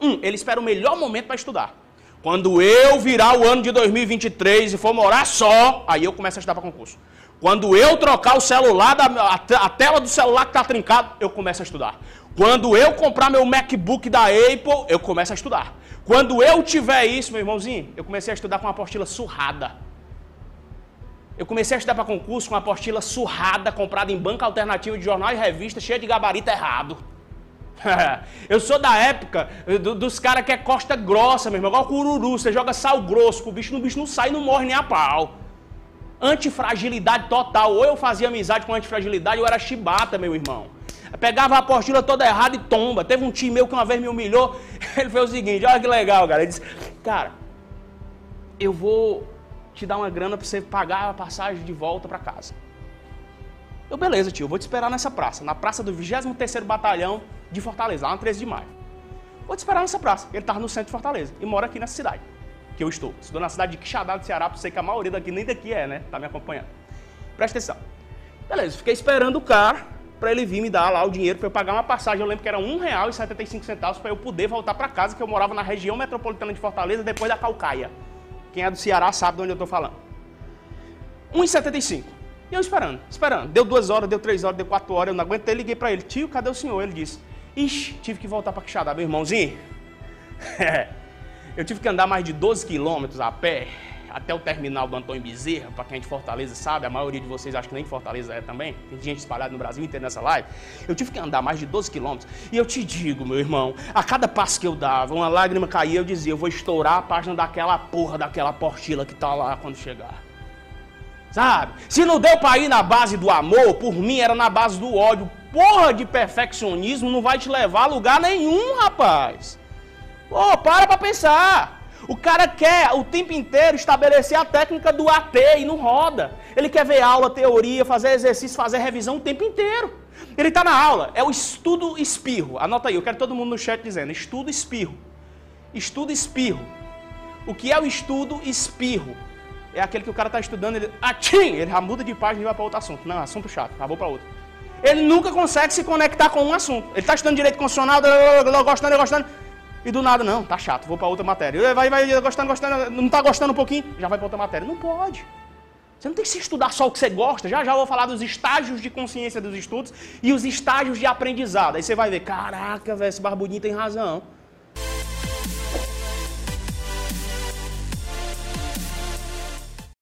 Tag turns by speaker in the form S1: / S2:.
S1: Um, ele espera o melhor momento para estudar. Quando eu virar o ano de 2023 e for morar só, aí eu começo a estudar para concurso. Quando eu trocar o celular, da, a, a tela do celular que está trincado, eu começo a estudar. Quando eu comprar meu MacBook da Apple, eu começo a estudar. Quando eu tiver isso, meu irmãozinho, eu comecei a estudar com uma apostila surrada. Eu comecei a estudar para concurso com uma apostila surrada, comprada em banca alternativa de jornal e revista, cheia de gabarito errado. eu sou da época do, dos caras que é costa grossa, meu irmão, igual cururu. Você joga sal grosso, o bicho, o bicho não sai, não morre nem a pau. Antifragilidade total. Ou eu fazia amizade com antifragilidade, ou era chibata, meu irmão. Eu pegava a apostila toda errada e tomba. Teve um tio meu que uma vez me humilhou. Ele fez o seguinte: olha que legal, cara. Ele disse: Cara, eu vou te dar uma grana para você pagar a passagem de volta para casa. Eu, beleza, tio, eu vou te esperar nessa praça, na praça do 23 Batalhão de Fortaleza, lá no 13 de maio. Vou te esperar nessa praça. Ele estava no centro de Fortaleza e mora aqui nessa cidade que eu estou. Estou na cidade de Quixadá do Ceará, porque sei que a maioria daqui nem daqui é, né? Tá me acompanhando. Presta atenção. Beleza, fiquei esperando o cara para ele vir me dar lá o dinheiro para eu pagar uma passagem. Eu lembro que era R$ 1,75 para eu poder voltar para casa, que eu morava na região metropolitana de Fortaleza, depois da Calcaia. Quem é do Ceará sabe de onde eu estou falando. R$ 1,75. E eu esperando, esperando. Deu duas horas, deu três horas, deu quatro horas, eu não aguentei, liguei para ele. Tio, cadê o senhor? Ele disse, ixi, tive que voltar para Quixadá, meu irmãozinho. Eu tive que andar mais de 12 quilômetros a pé até o terminal do Antônio Bezerra, para quem é de Fortaleza sabe, a maioria de vocês acho que nem de Fortaleza é também, tem gente espalhada no Brasil inteiro nessa live. Eu tive que andar mais de 12 quilômetros e eu te digo, meu irmão, a cada passo que eu dava, uma lágrima caía, eu dizia, eu vou estourar a página daquela porra, daquela portila que tá lá quando chegar. Sabe? Se não deu para ir na base do amor, por mim era na base do ódio. Porra de perfeccionismo não vai te levar a lugar nenhum, rapaz. Pô, para pra pensar. O cara quer o tempo inteiro estabelecer a técnica do AT e não roda. Ele quer ver aula, teoria, fazer exercício, fazer revisão o tempo inteiro. Ele está na aula, é o estudo espirro. Anota aí, eu quero todo mundo no chat dizendo: estudo espirro. Estudo espirro. O que é o estudo espirro? É aquele que o cara está estudando, ele, atim, ele já muda de página e vai para outro assunto. Não, assunto chato, vou para outro. Ele nunca consegue se conectar com um assunto. Ele está estudando direito constitucional, gostando, gostando. E do nada, não, tá chato, vou para outra matéria. Vai, vai, gostando, gostando, não tá gostando um pouquinho, já vai para outra matéria. Não pode. Você não tem que se estudar só o que você gosta. Já já vou falar dos estágios de consciência dos estudos e os estágios de aprendizado. Aí você vai ver, caraca, velho, esse barbudinho tem razão.